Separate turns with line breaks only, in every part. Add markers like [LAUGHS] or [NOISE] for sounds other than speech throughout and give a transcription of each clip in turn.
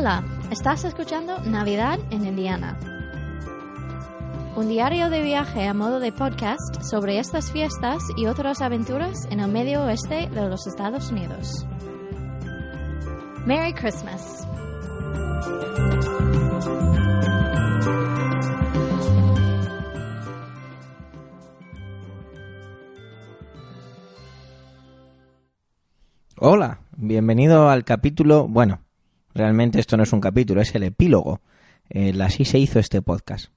Hola, estás escuchando Navidad en Indiana. Un diario de viaje a modo de podcast sobre estas fiestas y otras aventuras en el medio oeste de los Estados Unidos. Merry Christmas.
Hola, bienvenido al capítulo, bueno, realmente esto no es un capítulo, es el epílogo. El así se hizo este podcast.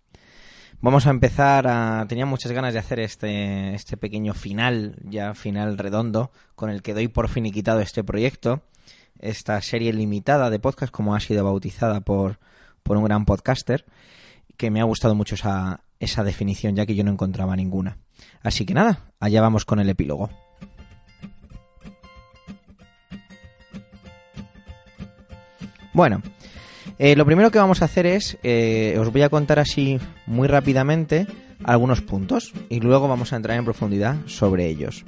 Vamos a empezar a... Tenía muchas ganas de hacer este, este pequeño final, ya final redondo, con el que doy por finiquitado este proyecto, esta serie limitada de podcast, como ha sido bautizada por, por un gran podcaster, que me ha gustado mucho esa, esa definición, ya que yo no encontraba ninguna. Así que nada, allá vamos con el epílogo. Bueno, eh, lo primero que vamos a hacer es, eh, os voy a contar así muy rápidamente algunos puntos y luego vamos a entrar en profundidad sobre ellos.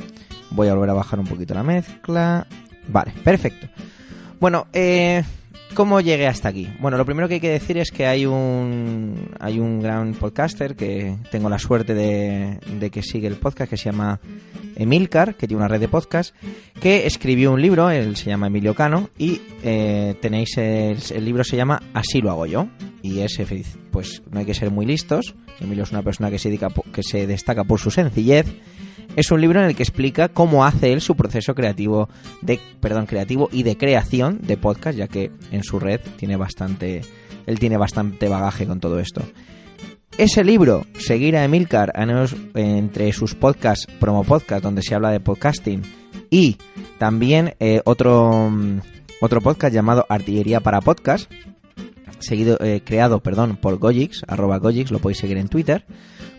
Voy a volver a bajar un poquito la mezcla. Vale, perfecto. Bueno, eh, ¿cómo llegué hasta aquí? Bueno, lo primero que hay que decir es que hay un, hay un gran podcaster que tengo la suerte de, de que sigue el podcast que se llama Emilcar, que tiene una red de podcast, que escribió un libro, él se llama Emilio Cano, y eh, tenéis el, el libro se llama Así lo hago yo, y es, pues no hay que ser muy listos, Emilio es una persona que se, dedica, que se destaca por su sencillez, es un libro en el que explica cómo hace él su proceso creativo de perdón creativo y de creación de podcast ya que en su red tiene bastante él tiene bastante bagaje con todo esto ese libro seguir a Emilcar entre sus podcasts promo podcast donde se habla de podcasting y también eh, otro otro podcast llamado Artillería para Podcast seguido eh, creado perdón por Gojix arroba Gojix lo podéis seguir en Twitter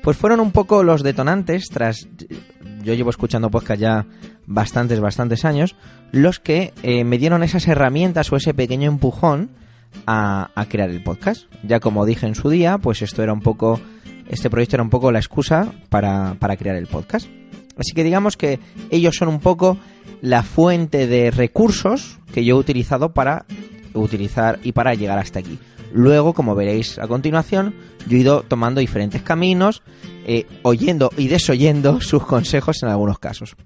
pues fueron un poco los detonantes tras yo llevo escuchando podcast ya bastantes, bastantes años, los que eh, me dieron esas herramientas o ese pequeño empujón a, crear el podcast. Ya como dije en su día, pues esto era un poco, este proyecto era un poco la excusa para, para crear el podcast. Así que digamos que ellos son un poco la fuente de recursos que yo he utilizado para utilizar y para llegar hasta aquí. Luego, como veréis a continuación, yo he ido tomando diferentes caminos, eh, oyendo y desoyendo [LAUGHS] sus consejos en algunos casos.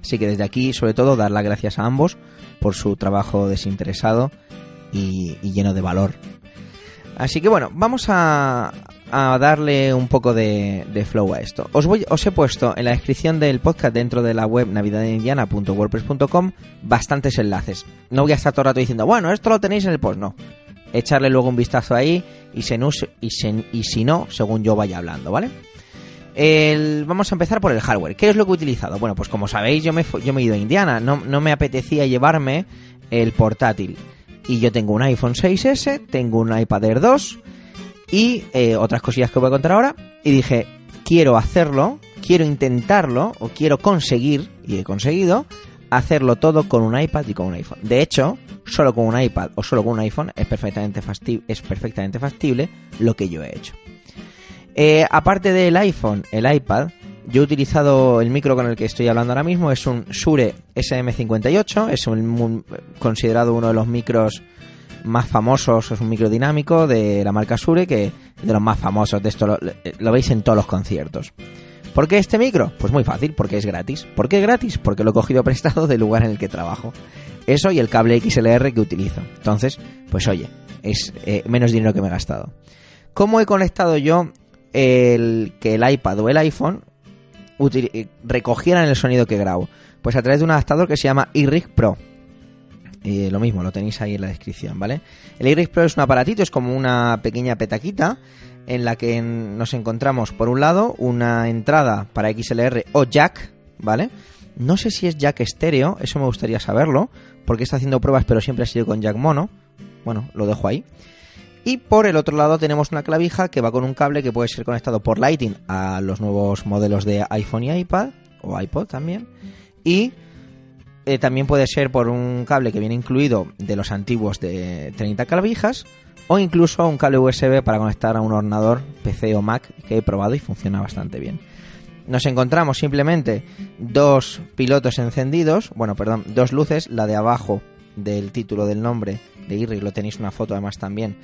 Así que desde aquí, sobre todo, dar las gracias a ambos por su trabajo desinteresado y, lleno de valor. Así que bueno, vamos a, darle un poco de, flow a esto. Os, he puesto en la descripción del podcast dentro de la web navidadindiana.wordpress.com bastantes enlaces. No voy a estar todo el rato diciendo, bueno, esto lo tenéis en el post, no echarle luego un vistazo ahí y, y, si no, según yo vaya hablando, ¿vale? vamos a empezar por el hardware. ¿Qué es lo que he utilizado? Bueno, pues como sabéis, yo me, yo me he ido a Indiana. No me apetecía llevarme el portátil. Y yo tengo un iPhone 6S, tengo un iPad Air 2 y eh, otras cosillas que voy a contar ahora. Y dije, quiero hacerlo, quiero intentarlo o quiero conseguir, y he conseguido, hacerlo todo con un iPad y con un iPhone. De hecho, solo con un iPad o solo con un iPhone es perfectamente, es perfectamente factible lo que yo he hecho. Eh, aparte del iPhone, el iPad, yo he utilizado el micro con el que estoy hablando ahora mismo, es un Shure SM58, es un, considerado uno de los micros más famosos, es un micro dinámico de la marca Shure, que de los más famosos, de esto lo veis en todos los conciertos. ¿Por qué este micro? Pues muy fácil, porque es gratis. ¿Por qué es gratis? Porque lo he cogido prestado del lugar en el que trabajo. Eso y el cable XLR que utilizo. Entonces, pues oye, es eh, menos dinero que me he gastado. ¿Cómo he conectado yo que el iPad o el iPhone recogieran el sonido que grabo? Pues a través de un adaptador que se llama iRig Pro. Y lo mismo, lo tenéis ahí en la descripción, ¿vale? El iRig Pro es un aparatito, es como una pequeña petaquita en la que nos encontramos, por un lado, una entrada para XLR o jack, ¿vale? No sé si es jack estéreo, eso me gustaría saberlo, porque está haciendo pruebas, pero siempre ha sido con jack mono. Bueno, lo dejo ahí. Y por el otro lado tenemos una clavija que va con un cable que puede ser conectado por Lightning a los nuevos modelos de iPhone y iPad, o iPod también. Y eh, también puede ser por un cable que viene incluido de los antiguos de 30 clavijas o incluso un cable USB para conectar a un ordenador PC o Mac que he probado y funciona bastante bien. Nos encontramos simplemente dos pilotos encendidos, bueno, perdón, dos luces, la de abajo del título del nombre de ir, y lo tenéis una foto además también.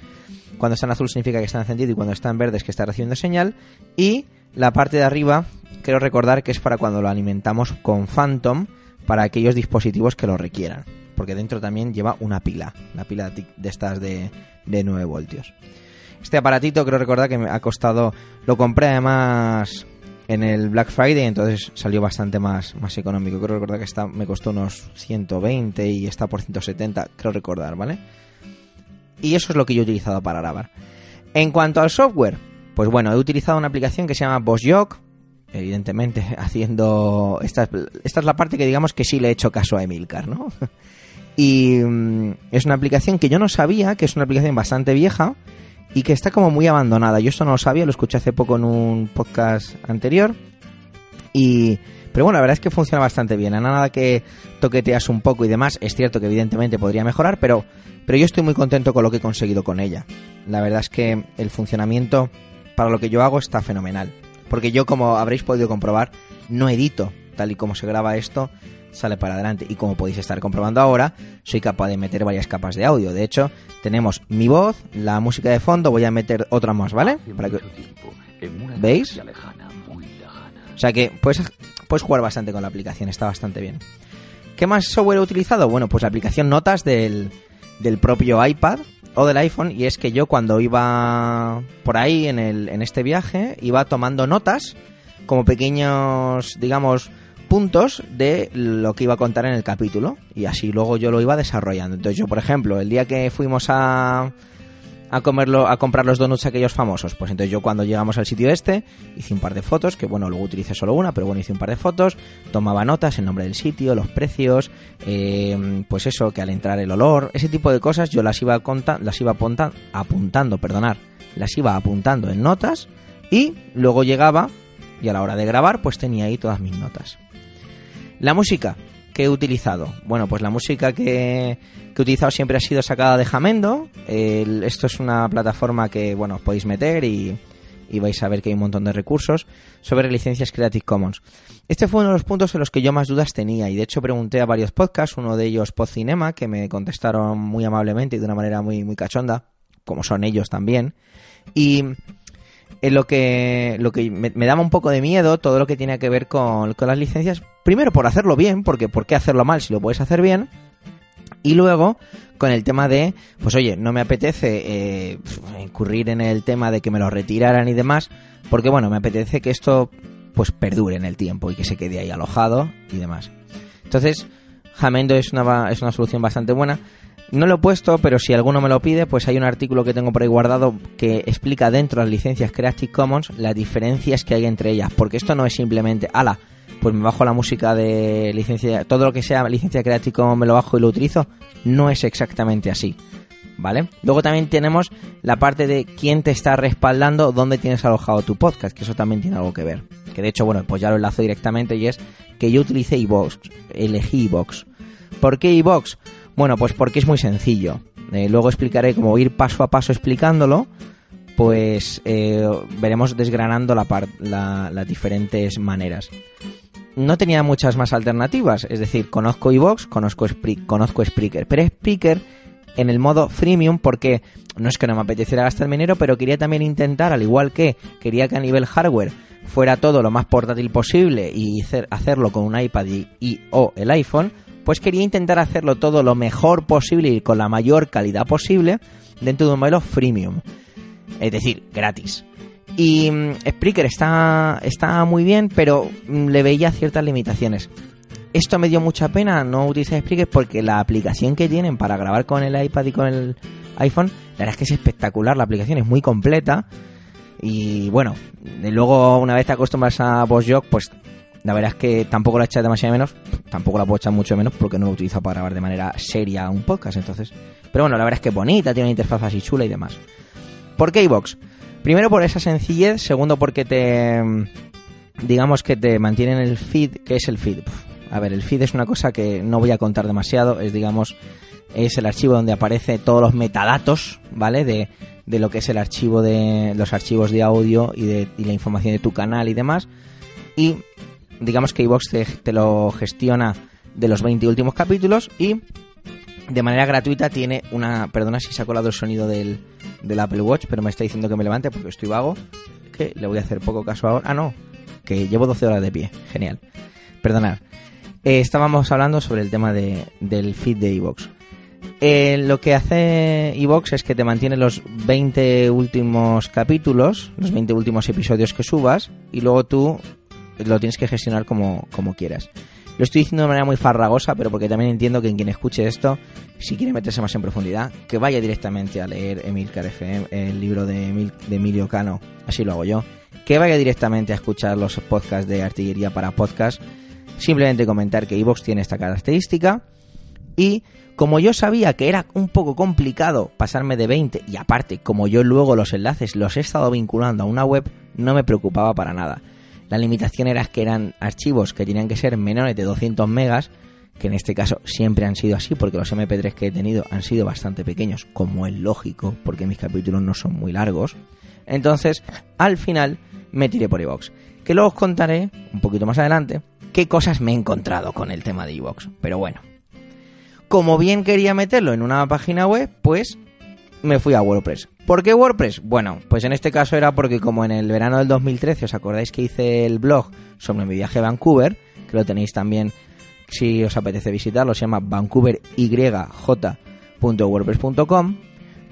Cuando está en azul significa que está encendido y cuando está en verde es que está recibiendo señal. Y la parte de arriba, quiero recordar que es para cuando lo alimentamos con Phantom para aquellos dispositivos que lo requieran. Porque dentro también lleva una pila, la pila de estas de, de 9 voltios. Este aparatito creo recordar que me ha costado, lo compré además en el Black Friday, entonces salió bastante más, más económico. Creo recordar que está, me costó unos 120 y está por 170, creo recordar, ¿vale? Y eso es lo que yo he utilizado para grabar. En cuanto al software, pues bueno, he utilizado una aplicación que se llama BossJog, evidentemente [LAUGHS] haciendo... Esta, esta es la parte que digamos que sí le he hecho caso a Emilcar, ¿no? [LAUGHS] y mm, es una aplicación que yo no sabía, que es una aplicación bastante vieja, y que está como muy abandonada. Yo esto no lo sabía, lo escuché hace poco en un podcast anterior. Y pero bueno, la verdad es que funciona bastante bien. A nada que toqueteas un poco y demás, es cierto que evidentemente podría mejorar, pero pero yo estoy muy contento con lo que he conseguido con ella. La verdad es que el funcionamiento para lo que yo hago está fenomenal, porque yo como habréis podido comprobar, no edito tal y como se graba esto, sale para adelante. Y como podéis estar comprobando ahora, soy capaz de meter varias capas de audio. De hecho, tenemos mi voz, la música de fondo, voy a meter otra más, ¿vale? Para que... ¿Veis? O sea que puedes, puedes jugar bastante con la aplicación, está bastante bien. ¿Qué más software he utilizado? Bueno, pues la aplicación Notas del, del propio iPad o del iPhone y es que yo cuando iba por ahí en, el, en este viaje iba tomando notas como pequeños, digamos, puntos de lo que iba a contar en el capítulo y así luego yo lo iba desarrollando. Entonces yo, por ejemplo, el día que fuimos a a comerlo a comprar los donuts aquellos famosos, pues entonces yo cuando llegamos al sitio este hice un par de fotos, que bueno, luego utilicé solo una, pero bueno, hice un par de fotos, tomaba notas, el nombre del sitio, los precios, eh, pues eso, que al entrar el olor, ese tipo de cosas yo las iba las iba apuntando, perdonar, las iba apuntando en notas y luego llegaba y a la hora de grabar pues tenía ahí todas mis notas. La música que he utilizado. Bueno, pues la música que, he utilizado siempre ha sido sacada de Jamendo. esto es una plataforma que, bueno, os podéis meter y, y, vais a ver que hay un montón de recursos sobre licencias Creative Commons. Este fue uno de los puntos en los que yo más dudas tenía y de hecho pregunté a varios podcasts, uno de ellos Podcinema, que me contestaron muy amablemente y de una manera muy, muy cachonda, como son ellos también. Y en lo que, lo que me, daba un poco de miedo todo lo que tiene que ver con, las licencias. Primero por hacerlo bien, porque ¿por qué hacerlo mal si lo puedes hacer bien? Y luego con el tema de, pues oye, no me apetece eh, incurrir en el tema de que me lo retiraran y demás, porque bueno, me apetece que esto pues perdure en el tiempo y que se quede ahí alojado y demás. Entonces, Jamendo es una, es una solución bastante buena. No lo he puesto, pero si alguno me lo pide, pues hay un artículo que tengo por ahí guardado que explica dentro de las licencias Creative Commons las diferencias que hay entre ellas. Porque esto no es simplemente, ala, pues me bajo la música de licencia, todo lo que sea licencia Creative Commons me lo bajo y lo utilizo. No es exactamente así. ¿Vale? Luego también tenemos la parte de quién te está respaldando, dónde tienes alojado tu podcast, que eso también tiene algo que ver. Que de hecho, bueno, pues ya lo enlazo directamente y es que yo utilicé iVox, elegí iVox. ¿Por qué iVox? Bueno, pues porque es muy sencillo. Eh, luego explicaré cómo ir paso a paso explicándolo. Pues eh, veremos desgranando la las diferentes maneras. No tenía muchas más alternativas, es decir, conozco iVox, conozco, conozco Spreaker, pero Spreaker en el modo freemium porque no es que no me apeteciera gastar dinero, pero quería también intentar, al igual que quería que a nivel hardware fuera todo lo más portátil posible y hacerlo con un iPad y o el iPhone, pues quería intentar hacerlo todo lo mejor posible y con la mayor calidad posible dentro de un modelo freemium. Es decir, gratis. Y mm, Spreaker está, está muy bien, pero mm, le veía ciertas limitaciones. Esto me dio mucha pena no utilizar Spreaker porque la aplicación que tienen para grabar con el iPad y con el iPhone, la verdad es que es espectacular, la aplicación es muy completa. Y bueno, luego una vez te acostumbras a BossJog, pues la verdad es que tampoco la echado demasiado menos, tampoco la puedo echar mucho menos porque no lo utilizo para grabar de manera seria un podcast, entonces. Pero bueno, la verdad es que es bonita, tiene una interfaz así chula y demás. ¿Por qué iVox? Primero por esa sencillez, segundo porque te digamos que te mantienen el feed, ¿qué es el feed? a ver, el feed es una cosa que no voy a contar demasiado, es digamos es el archivo donde aparece todos los metadatos, ¿vale? De, de lo que es el archivo de los archivos de audio y de y la información de tu canal y demás. Y digamos que iVox te, lo gestiona de los 20 últimos capítulos y de manera gratuita tiene una... Perdona si se ha colado el sonido del, del Apple Watch, pero me está diciendo que me levante porque estoy vago. Que le voy a hacer poco caso ahora. Ah, no, que llevo 12 horas de pie. Genial. Perdonad. Eh, estábamos hablando sobre el tema de, del feed de iVoox. Eh, lo que hace iVoox es que te mantiene los 20 últimos capítulos, los 20 últimos episodios que subas, y luego tú lo tienes que gestionar como, como quieras. Lo estoy diciendo de manera muy farragosa, pero porque también entiendo que quien escuche esto, si quiere meterse más en profundidad, que vaya directamente a leer Emilcar FM, el libro de, de Emilio Cano, así lo hago yo, que vaya directamente a escuchar los podcasts de Artillería para Podcast. Simplemente comentar que iVoox tiene esta característica y como yo sabía que era un poco complicado pasarme de 20 y aparte como yo luego los enlaces los he estado vinculando a una web, no me preocupaba para nada. La limitación era que eran archivos que tenían que ser menores de 200 megas, que en este caso siempre han sido así porque los MP3 que he tenido han sido bastante pequeños, como es lógico, porque mis capítulos no son muy largos. Entonces, al final me tiré por iVoox. Que luego os contaré, un poquito más adelante, qué cosas me he encontrado con el tema de iVoox. Pero bueno, como bien quería meterlo en una página web, pues me fui a WordPress. ¿Por qué WordPress? Bueno, pues en este caso era porque como en el verano del 2013 os acordáis que hice el blog sobre mi viaje a Vancouver, que lo tenéis también si os apetece visitarlo, se llama vancouveryj.wordpress.com,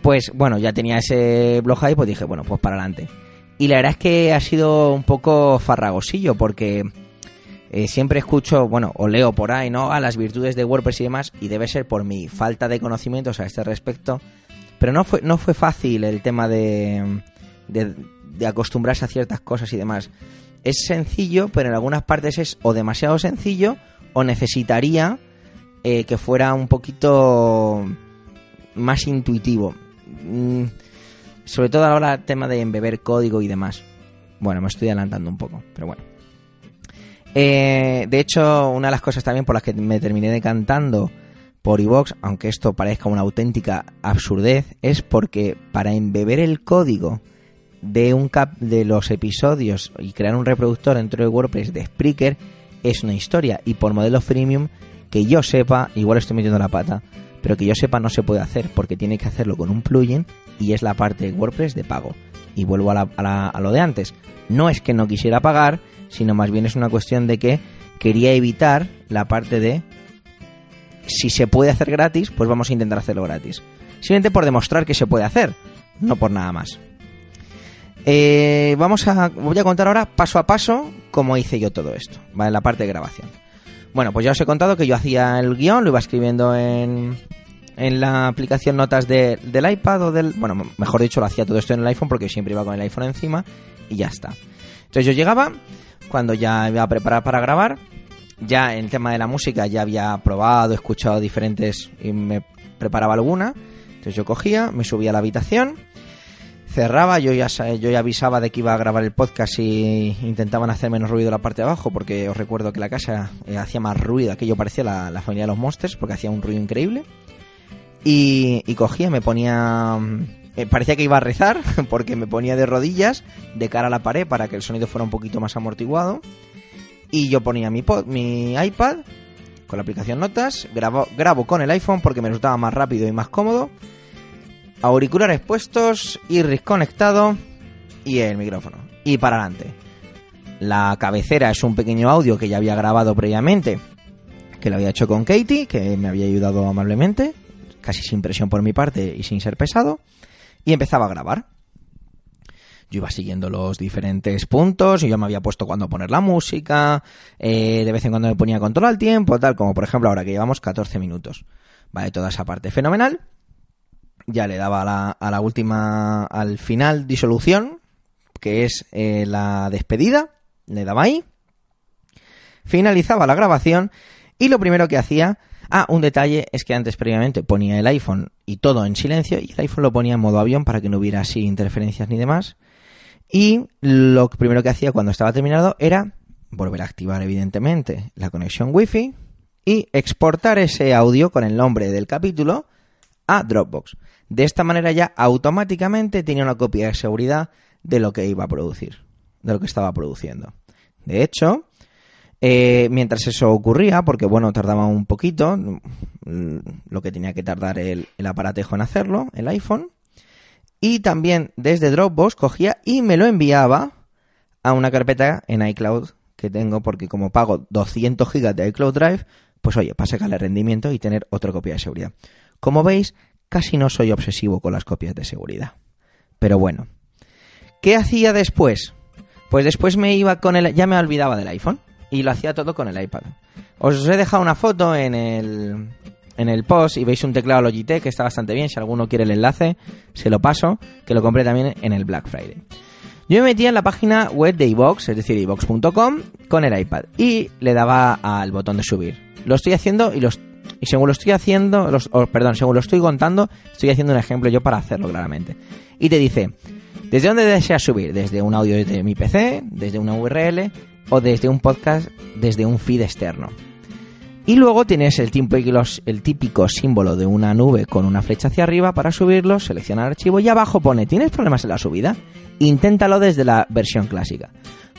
pues bueno, ya tenía ese blog ahí, pues dije, bueno, pues para adelante. Y la verdad es que ha sido un poco farragosillo porque eh, siempre escucho, bueno, o leo por ahí, ¿no? A las virtudes de WordPress y demás, y debe ser por mi falta de conocimientos a este respecto. Pero no fue, no fue fácil el tema de, de, acostumbrarse a ciertas cosas y demás. Es sencillo, pero en algunas partes es o demasiado sencillo o necesitaría eh, que fuera un poquito más intuitivo. Mm, sobre todo ahora el tema de embeber código y demás. Bueno, me estoy adelantando un poco, pero bueno. Eh, de hecho, una de las cosas también por las que me terminé decantando por iVox, aunque esto parezca una auténtica absurdez, es porque para embeber el código de un cap de los episodios y crear un reproductor dentro de WordPress de Spreaker es una historia y por modelo freemium que yo sepa, igual estoy metiendo la pata, pero que yo sepa no se puede hacer porque tiene que hacerlo con un plugin y es la parte de WordPress de pago. Y vuelvo a lo de antes. No es que no quisiera pagar, sino más bien es una cuestión de que quería evitar la parte de si se puede hacer gratis, pues vamos a intentar hacerlo gratis. Simplemente por demostrar que se puede hacer, no por nada más. Eh, vamos a, voy a contar ahora paso a paso cómo hice yo todo esto, ¿vale? La parte de grabación. Bueno, pues ya os he contado que yo hacía el guion, lo iba escribiendo en, en la aplicación notas del iPad o del... Bueno, mejor dicho, lo hacía todo esto en el iPhone porque siempre iba con el iPhone encima y ya está. Entonces yo llegaba, cuando ya iba a preparar para grabar. Ya en el tema de la música ya había probado, escuchado diferentes y me preparaba alguna. Entonces yo cogía, me subía a la habitación, cerraba, yo ya, yo ya avisaba de que iba a grabar el podcast y intentaban hacer menos ruido la parte de abajo porque os recuerdo que la casa eh, hacía más ruido, aquello parecía la, la, familia de los monsters porque hacía un ruido increíble. Y, cogía, me ponía eh, parecía que iba a rezar [LAUGHS] porque me ponía de rodillas de cara a la pared para que el sonido fuera un poquito más amortiguado. Y yo ponía mi, mi iPad con la aplicación Notas, grabo, grabo con el iPhone porque me resultaba más rápido y más cómodo. Auriculares puestos, iris conectado y el micrófono. Y para adelante. La cabecera es un pequeño audio que ya había grabado previamente, que lo había hecho con Katie, que me había ayudado amablemente, casi sin presión por mi parte y sin ser pesado y empezaba a grabar. Yo iba siguiendo los diferentes puntos y yo me había puesto cuando poner la música, eh, de vez en cuando me ponía control al tiempo, tal como por ejemplo ahora que llevamos 14 minutos. Vale, toda esa parte fenomenal. Ya le daba a la, última, al final disolución, que es eh, la despedida, le daba ahí. Finalizaba la grabación y lo primero que hacía Ah, un detalle es que antes previamente ponía el iPhone y todo en silencio y el iPhone lo ponía en modo avión para que no hubiera así interferencias ni demás. Y lo primero que hacía cuando estaba terminado era volver a activar evidentemente la conexión Wi-Fi y exportar ese audio con el nombre del capítulo a Dropbox. De esta manera ya automáticamente tenía una copia de seguridad de lo que iba a producir, de lo que estaba produciendo. De hecho, Eh, mientras eso ocurría, porque bueno, tardaba un poquito, lo que tenía que tardar el aparatejo en hacerlo, el iPhone, y también desde Dropbox cogía y me lo enviaba a una carpeta en iCloud que tengo, porque como pago 200 gigas de iCloud Drive, pues oye, para sacarle rendimiento y tener otra copia de seguridad. Como veis, casi no soy obsesivo con las copias de seguridad. Pero bueno, ¿qué hacía después? Pues después me iba con el... ya me olvidaba del iPhone y lo hacía todo con el iPad. Os he dejado una foto en el, en el post y veis un teclado Logitech que está bastante bien. Si alguno quiere el enlace, se lo paso, que lo compré también en el Black Friday. Yo me metía en la página web de iVox, es decir, iVox.com, con el iPad y le daba al botón de subir. Lo estoy haciendo y los y según lo estoy haciendo, los, perdón, según lo estoy contando, estoy haciendo un ejemplo yo para hacerlo claramente. Y te dice, ¿desde dónde deseas subir? ¿Desde un audio desde mi PC? ¿Desde una URL? ¿O desde un podcast? ¿Desde un feed externo? Y luego tienes el típico, el típico símbolo de una nube con una flecha hacia arriba para subirlo, seleccionar archivo y abajo pone, ¿tienes problemas en la subida? Inténtalo desde la versión clásica.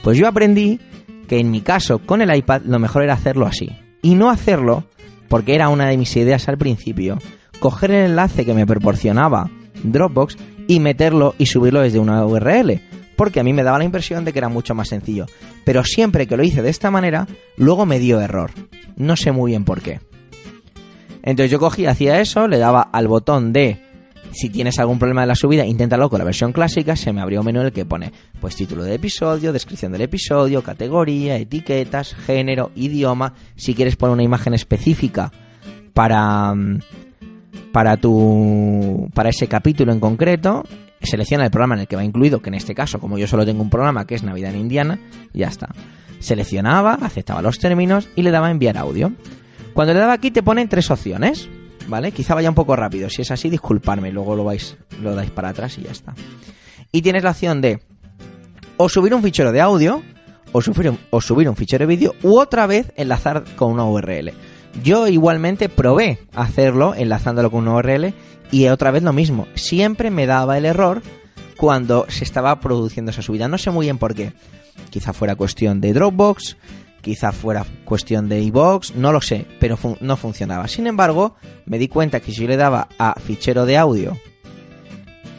Pues yo aprendí que en mi caso con el iPad lo mejor era hacerlo así. Y no hacerlo porque era una de mis ideas al principio, coger el enlace que me proporcionaba Dropbox y meterlo y subirlo desde una URL, porque a mí me daba la impresión de que era mucho más sencillo. Pero siempre que lo hice de esta manera, luego me dio error. No sé muy bien por qué. Entonces yo cogía, hacía eso, le daba al botón de si tienes algún problema de la subida, inténtalo con la versión clásica, se me abrió un menú en el que pone pues título del episodio, descripción del episodio, categoría, etiquetas, género, idioma, si quieres poner una imagen específica para mm, para tu para ese capítulo en concreto, selecciona el programa en el que va incluido, que en este caso, como yo solo tengo un programa que es Navidad en Indiana, ya está. Seleccionaba, aceptaba los términos y le daba enviar audio. Cuando le daba aquí te ponen tres opciones. ¿vale? Quizá vaya un poco rápido. Si es así, disculparme, luego lo vais, lo dais para atrás y ya está. Y tienes la opción de o subir un fichero de audio, o subir un, o subir un fichero de vídeo, u otra vez enlazar con una URL. Yo igualmente probé hacerlo enlazándolo con una URL y otra vez lo mismo. Siempre me daba el error cuando se estaba produciendo esa subida. No sé muy bien por qué. Quizá fuera cuestión de Dropbox, quizá fuera cuestión de iBox, no lo sé, pero no funcionaba. Sin embargo, me di cuenta que si yo le daba a fichero de audio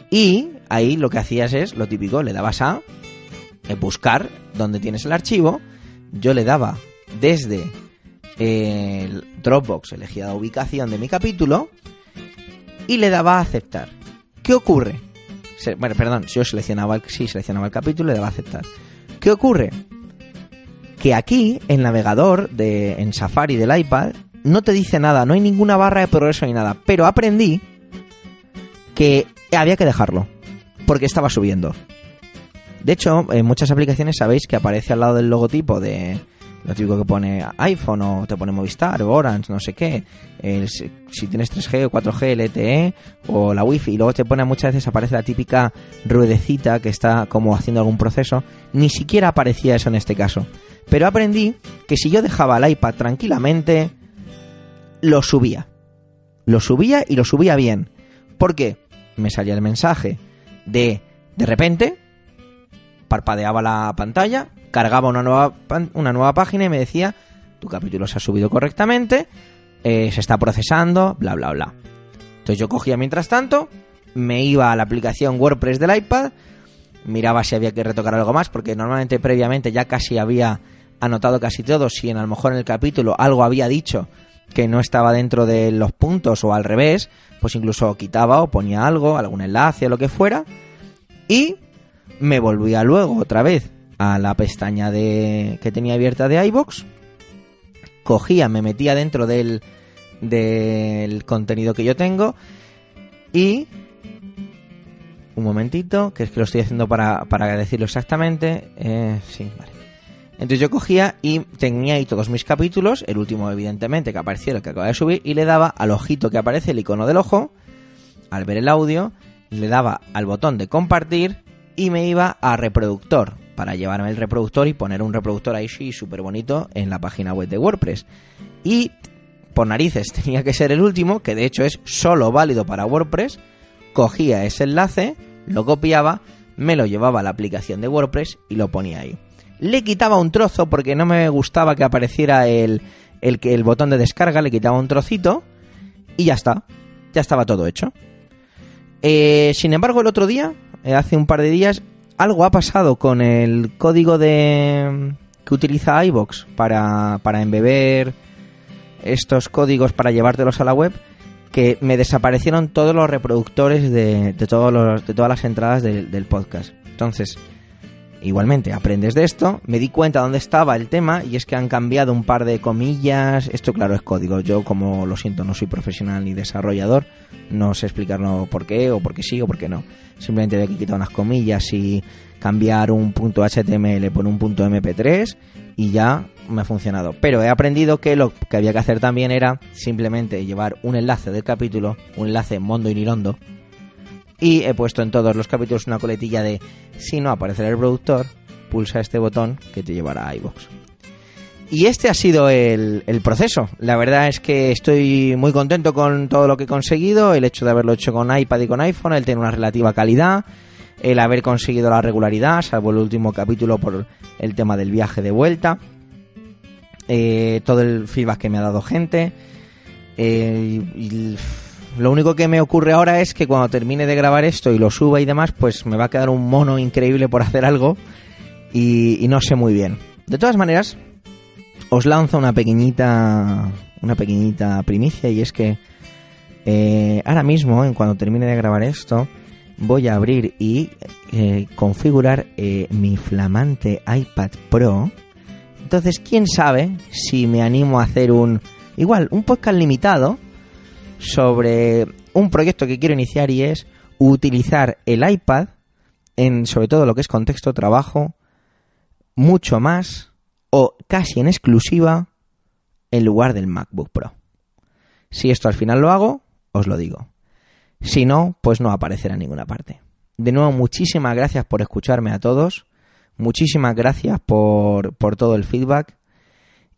y ahí lo que hacías es lo típico, le dabas a eh, buscar donde tienes el archivo, yo le daba desde Dropbox, elegía la ubicación de mi capítulo y le daba a aceptar. ¿Qué ocurre? bueno, perdón, si yo seleccionaba el, seleccionaba el capítulo, le daba a aceptar. ¿Qué ocurre? que aquí, el navegador de, en Safari del iPad, no te dice nada, no hay ninguna barra de progreso ni nada, pero aprendí que había que dejarlo, porque estaba subiendo. De hecho, en muchas aplicaciones sabéis que aparece al lado del logotipo de lo típico que pone iPhone o te pone Movistar o Orange, no sé qué, si tienes 3G o 4G, LTE o la Wi-Fi, y luego te pone muchas veces aparece la típica ruedecita que está como haciendo algún proceso, ni siquiera aparecía eso en este caso. Pero aprendí que si yo dejaba el iPad tranquilamente, lo subía. Lo subía y lo subía bien. Porque me salía el mensaje de de repente, parpadeaba la pantalla, cargaba una nueva, una nueva página y me decía, tu capítulo se ha subido correctamente, eh, se está procesando, bla, bla, bla. Entonces yo cogía mientras tanto, me iba a la aplicación WordPress del iPad, miraba si había que retocar algo más, porque normalmente previamente ya casi había anotado casi todo, si en a lo mejor en el capítulo algo había dicho que no estaba dentro de los puntos o al revés, pues incluso quitaba o ponía algo, algún enlace o lo que fuera, y me volvía luego otra vez a la pestaña de que tenía abierta de iBox, cogía, me metía dentro del, del contenido que yo tengo y un momentito, que es que lo estoy haciendo para, para decirlo exactamente. Eh, sí. Entonces yo cogía y tenía ahí todos mis capítulos, el último evidentemente que aparecía, el que acaba de subir, y le daba al ojito que aparece el icono del ojo, al ver el audio, le daba al botón de compartir y me iba a reproductor para llevarme el reproductor y poner un reproductor ahí sí súper bonito en la página web de WordPress. Y por narices [LAUGHS] tenía que ser el último, que de hecho es solo válido para WordPress, cogía ese enlace, lo copiaba, me lo llevaba a la aplicación de WordPress y lo ponía ahí. le quitaba un trozo porque no me gustaba que apareciera el, el, el botón de descarga, le quitaba un trocito y ya está, ya estaba todo hecho. Eh, sin embargo, el otro día, eh, hace un par de días, algo ha pasado con el código de que utiliza iBox para, para embeber estos códigos para llevártelos a la web que me desaparecieron todos los reproductores de, de todos los, de todas las entradas del- del podcast. Entonces, igualmente, aprendes de esto, me di cuenta dónde estaba el tema y es que han cambiado un par de comillas. Esto, claro, es código. Yo, como lo siento, no soy profesional ni desarrollador, no sé explicarlo por qué o por qué sí o por qué no. Simplemente hay que quitar unas comillas y cambiar un punto HTML por un punto MP3 y ya me ha funcionado. Pero he aprendido que lo que había que hacer también era simplemente llevar un enlace del capítulo, un enlace mondo y nilondo, y he puesto en todos los capítulos una coletilla de si no aparece el reproductor, pulsa este botón que te llevará a iVoox. Y este ha sido el, el proceso. La verdad es que estoy muy contento con todo lo que he conseguido. El hecho de haberlo hecho con iPad y con iPhone, el tener una relativa calidad, el haber conseguido la regularidad, salvo el último capítulo por el tema del viaje de vuelta. Eh, todo el feedback que me ha dado gente. Eh, lo único que me ocurre ahora es que cuando termine de grabar esto y lo suba y demás, pues me va a quedar un mono increíble por hacer algo y, y no sé muy bien. De todas maneras, os lanzo una pequeñita, una pequeñita primicia y es que eh, ahora mismo, en cuando termine de grabar esto, voy a abrir y eh, configurar eh, mi flamante iPad Pro. Entonces, quién sabe si me animo a hacer un, igual, un podcast limitado sobre un proyecto que quiero iniciar y es utilizar el iPad en sobre todo lo que es contexto trabajo mucho más o casi en exclusiva en lugar del MacBook Pro. Si esto al final lo hago, os lo digo. Si no, pues no aparecerá en ninguna parte. De nuevo, muchísimas gracias por escucharme a todos. Muchísimas gracias por, por todo el feedback.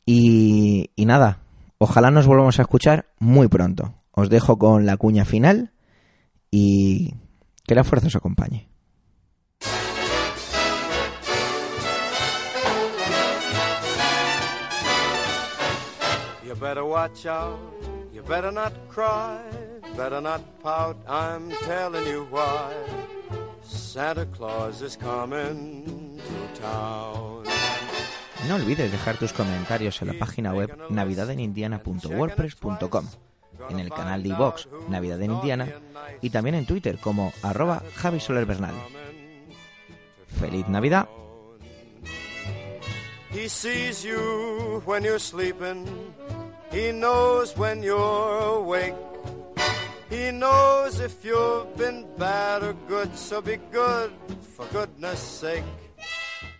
Y, y nada, ojalá nos volvamos a escuchar muy pronto. Os dejo con la cuña final y que la fuerza os acompañe.
You better watch out, you better not cry, better not pout, I'm telling you why. Santa Claus is coming to town.
No olvides dejar tus comentarios en la página web navidadenindiana.wordpress.com, en el canal de iVox Navidad en Indiana y también en Twitter como arroba Javi Soler Bernal. ¡Feliz Navidad!
He sees you when you're sleeping. He knows when you're awake. He knows if you've been bad or good, so be good for goodness sake.